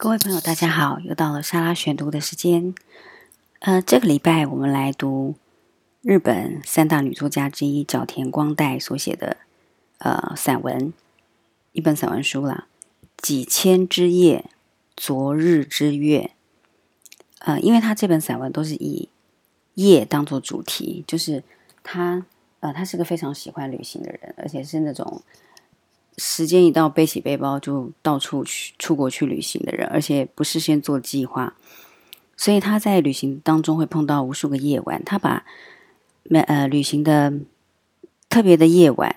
各位朋友，大家好！又到了莎拉选读的时间。呃，这个礼拜我们来读日本三大女作家之一角田光代所写的呃散文，一本散文书啦，《几千之夜，昨日之月》。呃，因为他这本散文都是以夜当做主题，就是他呃，他是个非常喜欢旅行的人，而且是那种。时间一到，背起背包就到处去出国去旅行的人，而且不事先做计划，所以他在旅行当中会碰到无数个夜晚。他把每呃旅行的特别的夜晚，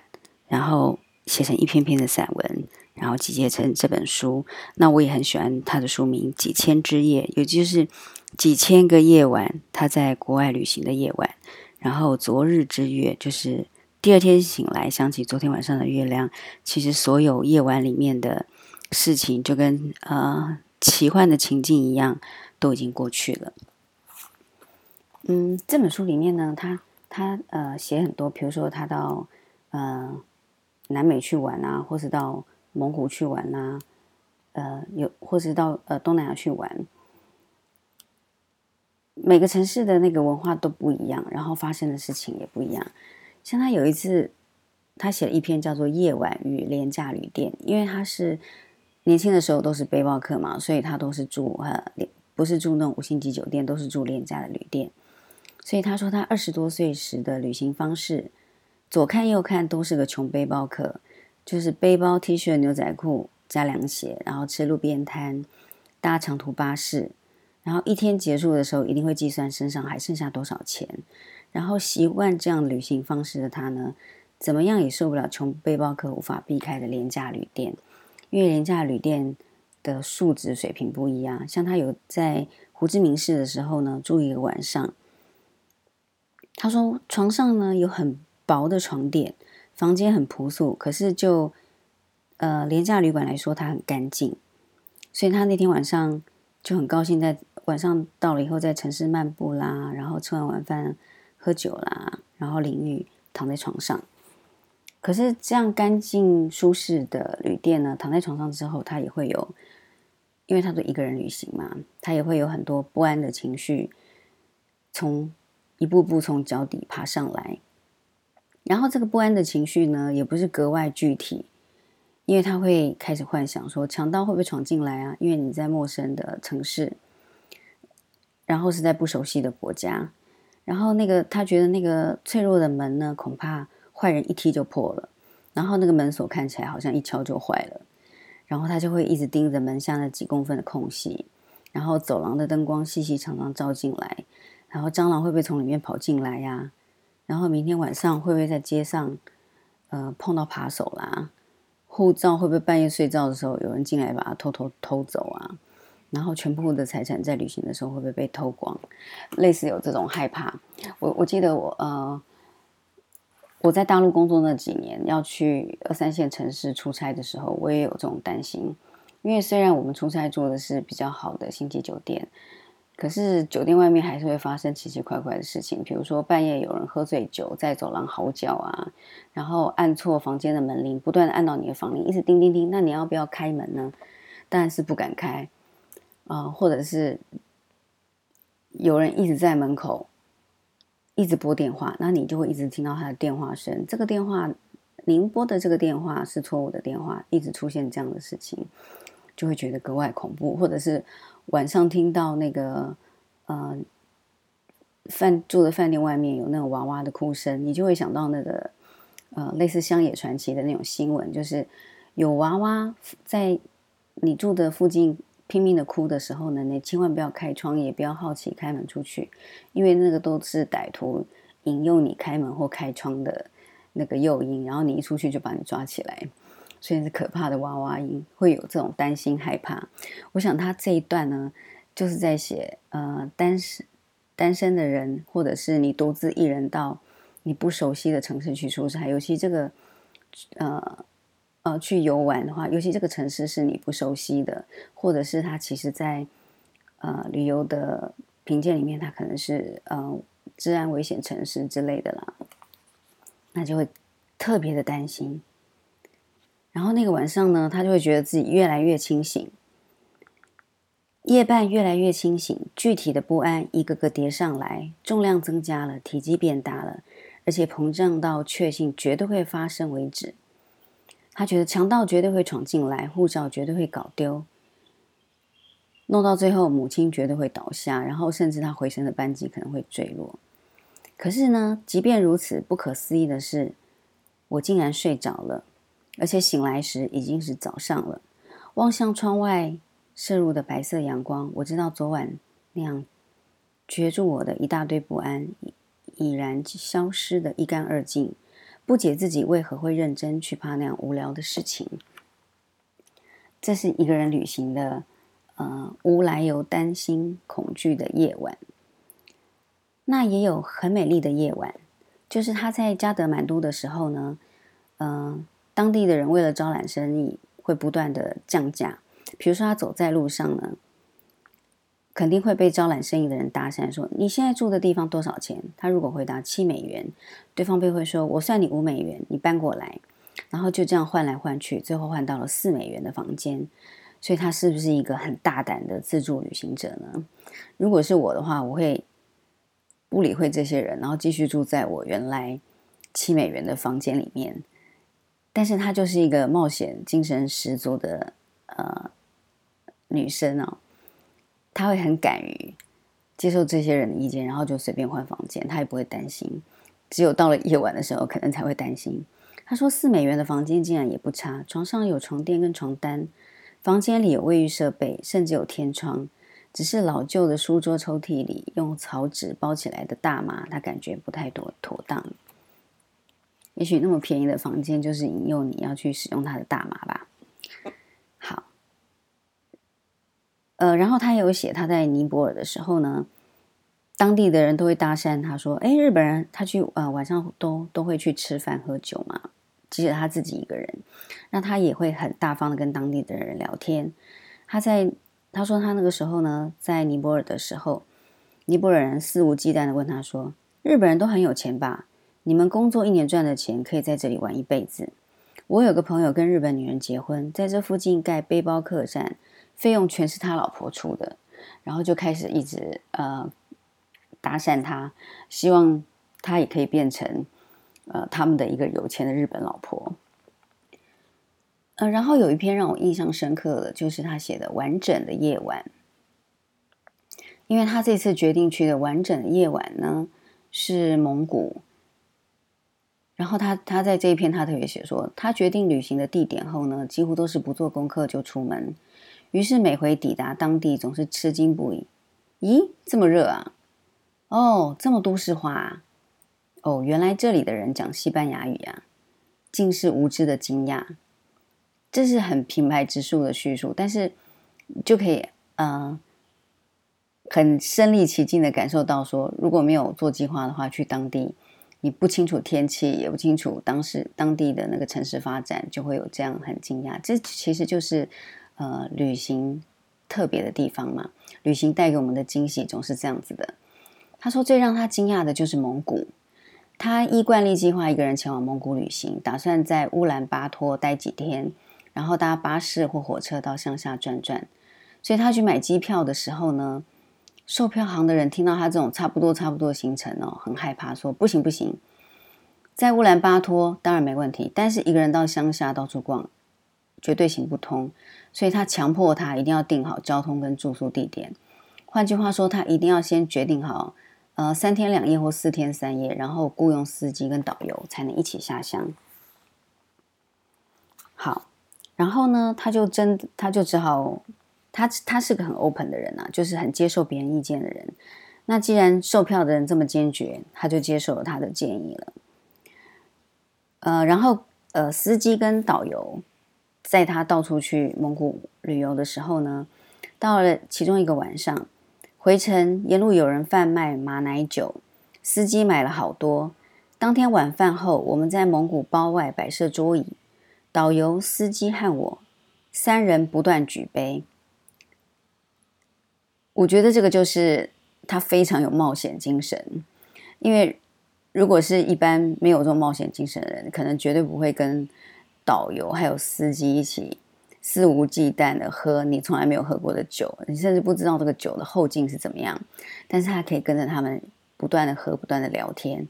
然后写成一篇篇的散文，然后集结成这本书。那我也很喜欢他的书名《几千之夜》，也就是几千个夜晚他在国外旅行的夜晚。然后昨日之月就是。第二天醒来，想起昨天晚上的月亮，其实所有夜晚里面的事情，就跟呃奇幻的情境一样，都已经过去了。嗯，这本书里面呢，他他呃写很多，比如说他到呃南美去玩啊，或是到蒙古去玩啊，呃有或是到呃东南亚去玩，每个城市的那个文化都不一样，然后发生的事情也不一样。像他有一次，他写了一篇叫做《夜晚与廉价旅店》，因为他是年轻的时候都是背包客嘛，所以他都是住呃，不是住那种五星级酒店，都是住廉价的旅店。所以他说他二十多岁时的旅行方式，左看右看都是个穷背包客，就是背包、T 恤、牛仔裤加凉鞋，然后吃路边摊，搭长途巴士，然后一天结束的时候一定会计算身上还剩下多少钱。然后习惯这样旅行方式的他呢，怎么样也受不了穷背包客无法避开的廉价旅店，因为廉价旅店的素质水平不一样。像他有在胡志明市的时候呢，住一个晚上，他说床上呢有很薄的床垫，房间很朴素，可是就呃廉价旅馆来说，它很干净，所以他那天晚上就很高兴，在晚上到了以后，在城市漫步啦，然后吃完晚饭。喝酒啦，然后淋浴，躺在床上。可是这样干净舒适的旅店呢，躺在床上之后，他也会有，因为他都一个人旅行嘛，他也会有很多不安的情绪，从一步步从脚底爬上来。然后这个不安的情绪呢，也不是格外具体，因为他会开始幻想说，强盗会不会闯进来啊？因为你在陌生的城市，然后是在不熟悉的国家。然后那个他觉得那个脆弱的门呢，恐怕坏人一踢就破了。然后那个门锁看起来好像一敲就坏了。然后他就会一直盯着门下那几公分的空隙。然后走廊的灯光细细长长照进来。然后蟑螂会不会从里面跑进来呀？然后明天晚上会不会在街上呃碰到扒手啦？护照会不会半夜睡觉的时候有人进来把它偷偷偷走啊？然后全部的财产在旅行的时候会不会被偷光？类似有这种害怕。我我记得我呃我在大陆工作那几年，要去二三线城市出差的时候，我也有这种担心。因为虽然我们出差住的是比较好的星级酒店，可是酒店外面还是会发生奇奇怪怪的事情。比如说半夜有人喝醉酒在走廊嚎叫啊，然后按错房间的门铃，不断按到你的房铃，一直叮叮叮。那你要不要开门呢？当然是不敢开。啊，或者是有人一直在门口一直拨电话，那你就会一直听到他的电话声。这个电话，您拨的这个电话是错误的电话，一直出现这样的事情，就会觉得格外恐怖。或者是晚上听到那个呃饭住的饭店外面有那种娃娃的哭声，你就会想到那个呃类似乡野传奇的那种新闻，就是有娃娃在你住的附近。拼命的哭的时候呢，你千万不要开窗，也不要好奇开门出去，因为那个都是歹徒引诱你开门或开窗的那个诱因，然后你一出去就把你抓起来，所以是可怕的娃娃音，会有这种担心害怕。我想他这一段呢，就是在写呃单身单身的人，或者是你独自一人到你不熟悉的城市去出差，尤其这个呃。呃，去游玩的话，尤其这个城市是你不熟悉的，或者是它其实，在呃旅游的评鉴里面，它可能是呃治安危险城市之类的啦，那就会特别的担心。然后那个晚上呢，他就会觉得自己越来越清醒，夜半越来越清醒，具体的不安一个个叠上来，重量增加了，体积变大了，而且膨胀到确信绝对会发生为止。他觉得强盗绝对会闯进来，护照绝对会搞丢，弄到最后母亲绝对会倒下，然后甚至他回程的班机可能会坠落。可是呢，即便如此，不可思议的是，我竟然睡着了，而且醒来时已经是早上了，望向窗外。射入的白色阳光，我知道昨晚那样攫住我的一大堆不安已然消失的一干二净。不解自己为何会认真去怕那样无聊的事情。这是一个人旅行的，呃，无来由担心恐惧的夜晚。那也有很美丽的夜晚，就是他在加德满都的时候呢，嗯，当地的人为了招揽生意，会不断的降价。比如说，他走在路上呢，肯定会被招揽生意的人搭讪说：“你现在住的地方多少钱？”他如果回答七美元，对方便会说：“我算你五美元，你搬过来。”然后就这样换来换去，最后换到了四美元的房间。所以，他是不是一个很大胆的自助旅行者呢？如果是我的话，我会不理会这些人，然后继续住在我原来七美元的房间里面。但是他就是一个冒险精神十足的呃。女生哦，他会很敢于接受这些人的意见，然后就随便换房间，他也不会担心。只有到了夜晚的时候，可能才会担心。他说：“四美元的房间竟然也不差，床上有床垫跟床单，房间里有卫浴设备，甚至有天窗。只是老旧的书桌抽屉里用草纸包起来的大麻，他感觉不太妥妥当。也许那么便宜的房间，就是引诱你要去使用他的大麻吧。”呃，然后他有写他在尼泊尔的时候呢，当地的人都会搭讪他说：“哎，日本人他去呃晚上都都会去吃饭喝酒嘛，即使他自己一个人，那他也会很大方的跟当地的人聊天。他在他说他那个时候呢，在尼泊尔的时候，尼泊尔人肆无忌惮的问他说：日本人都很有钱吧？你们工作一年赚的钱可以在这里玩一辈子。我有个朋友跟日本女人结婚，在这附近盖背包客栈。”费用全是他老婆出的，然后就开始一直呃搭讪他，希望他也可以变成呃他们的一个有钱的日本老婆。呃，然后有一篇让我印象深刻的，就是他写的《完整的夜晚》，因为他这次决定去的完整的夜晚呢是蒙古。然后他他在这一篇他特别写说，他决定旅行的地点后呢，几乎都是不做功课就出门。于是每回抵达当地，总是吃惊不已。咦，这么热啊？哦，这么都市化啊？哦，原来这里的人讲西班牙语啊！竟是无知的惊讶。这是很平白直述的叙述，但是就可以呃很身临其境的感受到说，如果没有做计划的话，去当地你不清楚天气，也不清楚当时当地的那个城市发展，就会有这样很惊讶。这其实就是。呃，旅行特别的地方嘛，旅行带给我们的惊喜总是这样子的。他说，最让他惊讶的就是蒙古。他依惯例计划一个人前往蒙古旅行，打算在乌兰巴托待几天，然后搭巴士或火车到乡下转转。所以他去买机票的时候呢，售票行的人听到他这种差不多差不多的行程哦，很害怕，说不行不行，在乌兰巴托当然没问题，但是一个人到乡下到处逛，绝对行不通。所以他强迫他一定要定好交通跟住宿地点，换句话说，他一定要先决定好，呃，三天两夜或四天三夜，然后雇佣司机跟导游才能一起下乡。好，然后呢，他就真他就只好，他他是个很 open 的人啊，就是很接受别人意见的人。那既然售票的人这么坚决，他就接受了他的建议了。呃，然后呃，司机跟导游。在他到处去蒙古旅游的时候呢，到了其中一个晚上，回程沿路有人贩卖马奶酒，司机买了好多。当天晚饭后，我们在蒙古包外摆设桌椅，导游、司机和我三人不断举杯。我觉得这个就是他非常有冒险精神，因为如果是一般没有这种冒险精神的人，可能绝对不会跟。导游还有司机一起肆无忌惮的喝你从来没有喝过的酒，你甚至不知道这个酒的后劲是怎么样，但是他可以跟着他们不断的喝，不断的聊天，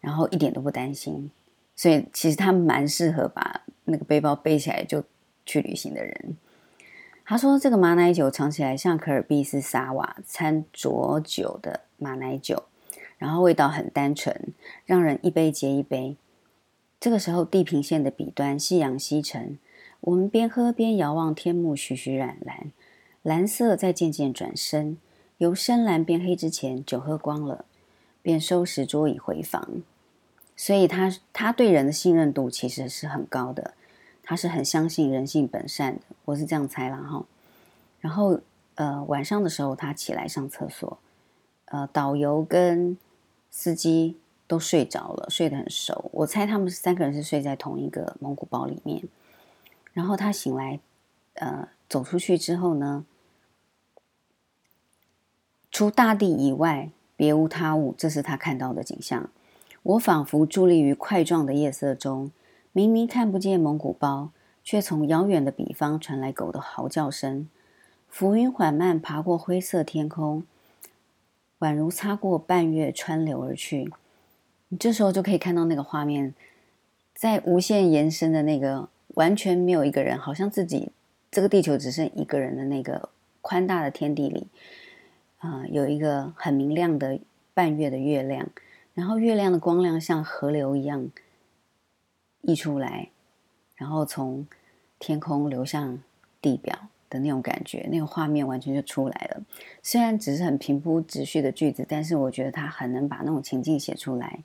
然后一点都不担心，所以其实他蛮适合把那个背包背起来就去旅行的人。他说这个马奶酒尝起来像可尔必斯沙瓦掺浊酒的马奶酒，然后味道很单纯，让人一杯接一杯。这个时候地平线的彼端，夕阳西沉。我们边喝边遥望天幕，徐徐染蓝，蓝色在渐渐转深，由深蓝变黑之前，酒喝光了，便收拾桌椅回房。所以他他对人的信任度其实是很高的，他是很相信人性本善的，我是这样猜啦哈。然后呃晚上的时候，他起来上厕所，呃导游跟司机都睡着了，睡得很熟。我猜他们三个人是睡在同一个蒙古包里面。然后他醒来，呃，走出去之后呢，除大地以外，别无他物。这是他看到的景象。我仿佛伫立于块状的夜色中，明明看不见蒙古包，却从遥远的彼方传来狗的嚎叫声。浮云缓慢爬过灰色天空，宛如擦过半月川流而去。你这时候就可以看到那个画面，在无限延伸的那个。完全没有一个人，好像自己这个地球只剩一个人的那个宽大的天地里，啊，有一个很明亮的半月的月亮，然后月亮的光亮像河流一样溢出来，然后从天空流向地表的那种感觉，那个画面完全就出来了。虽然只是很平铺直叙的句子，但是我觉得他很能把那种情境写出来。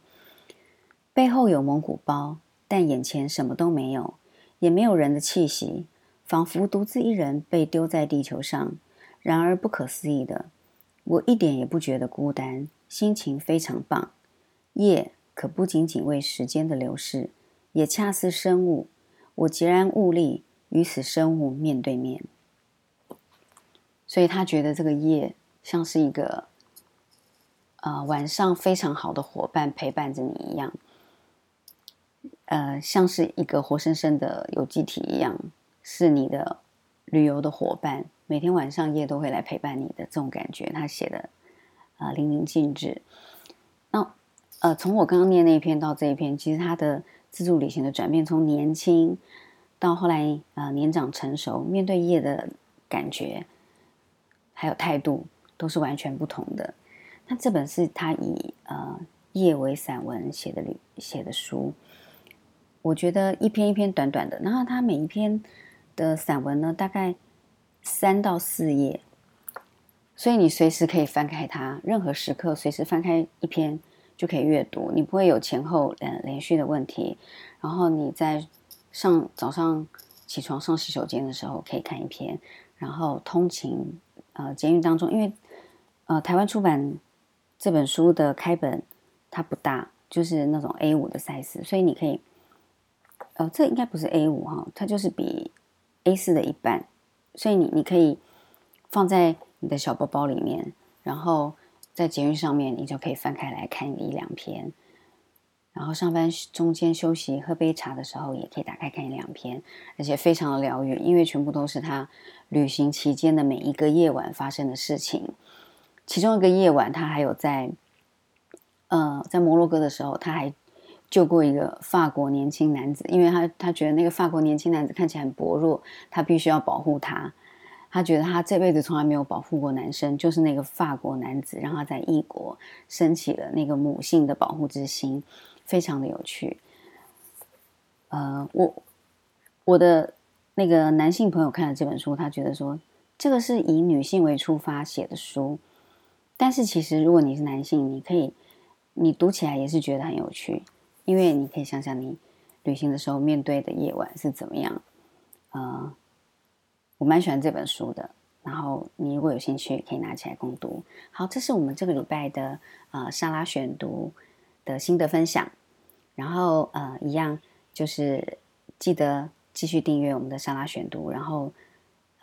背后有蒙古包，但眼前什么都没有。也没有人的气息，仿佛独自一人被丢在地球上。然而不可思议的，我一点也不觉得孤单，心情非常棒。夜可不仅仅为时间的流逝，也恰似生物。我孑然兀立，与此生物面对面。所以他觉得这个夜像是一个，呃，晚上非常好的伙伴陪伴着你一样。呃，像是一个活生生的有机体一样，是你的旅游的伙伴，每天晚上夜都会来陪伴你的这种感觉。他写的啊淋漓尽致。那呃，从我刚刚念那一篇到这一篇，其实他的自助旅行的转变，从年轻到后来呃年长成熟，面对夜的感觉还有态度都是完全不同的。那这本是他以呃夜为散文写的旅写的书。我觉得一篇一篇短短的，然后他每一篇的散文呢，大概三到四页，所以你随时可以翻开它，任何时刻随时翻开一篇就可以阅读，你不会有前后呃连续的问题。然后你在上早上起床上洗手间的时候可以看一篇，然后通勤呃监狱当中，因为呃台湾出版这本书的开本它不大，就是那种 A 五的 size，所以你可以。呃，这应该不是 A 五哈，它就是比 A 四的一半，所以你你可以放在你的小包包里面，然后在捷运上面，你就可以翻开来看一两篇，然后上班中间休息喝杯茶的时候，也可以打开看一两篇，而且非常的疗愈，因为全部都是他旅行期间的每一个夜晚发生的事情。其中一个夜晚，他还有在呃在摩洛哥的时候，他还。救过一个法国年轻男子，因为他他觉得那个法国年轻男子看起来很薄弱，他必须要保护他。他觉得他这辈子从来没有保护过男生，就是那个法国男子让他在异国升起了那个母性的保护之心，非常的有趣。呃，我我的那个男性朋友看了这本书，他觉得说这个是以女性为出发写的书，但是其实如果你是男性，你可以你读起来也是觉得很有趣。因为你可以想想你旅行的时候面对的夜晚是怎么样，呃，我蛮喜欢这本书的。然后你如果有兴趣，可以拿起来共读。好，这是我们这个礼拜的呃沙拉选读的心得分享。然后呃，一样就是记得继续订阅我们的沙拉选读，然后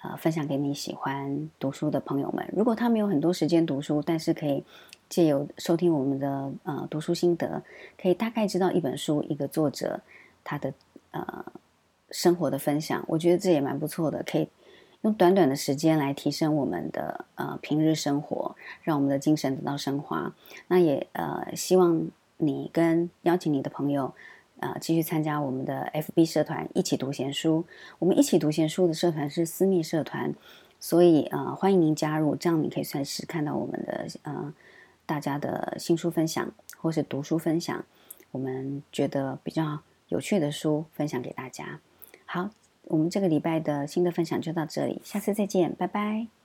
呃分享给你喜欢读书的朋友们。如果他没有很多时间读书，但是可以。借由收听我们的呃读书心得，可以大概知道一本书一个作者他的呃生活的分享，我觉得这也蛮不错的，可以用短短的时间来提升我们的呃平日生活，让我们的精神得到升华。那也呃希望你跟邀请你的朋友呃继续参加我们的 FB 社团一起读闲书。我们一起读闲书的社团是私密社团，所以呃欢迎您加入，这样你可以算是看到我们的呃大家的新书分享或是读书分享。我们觉得比较有趣的书分享给大家。好，我们这个礼拜的新的分享就到这里，下次再见，拜拜。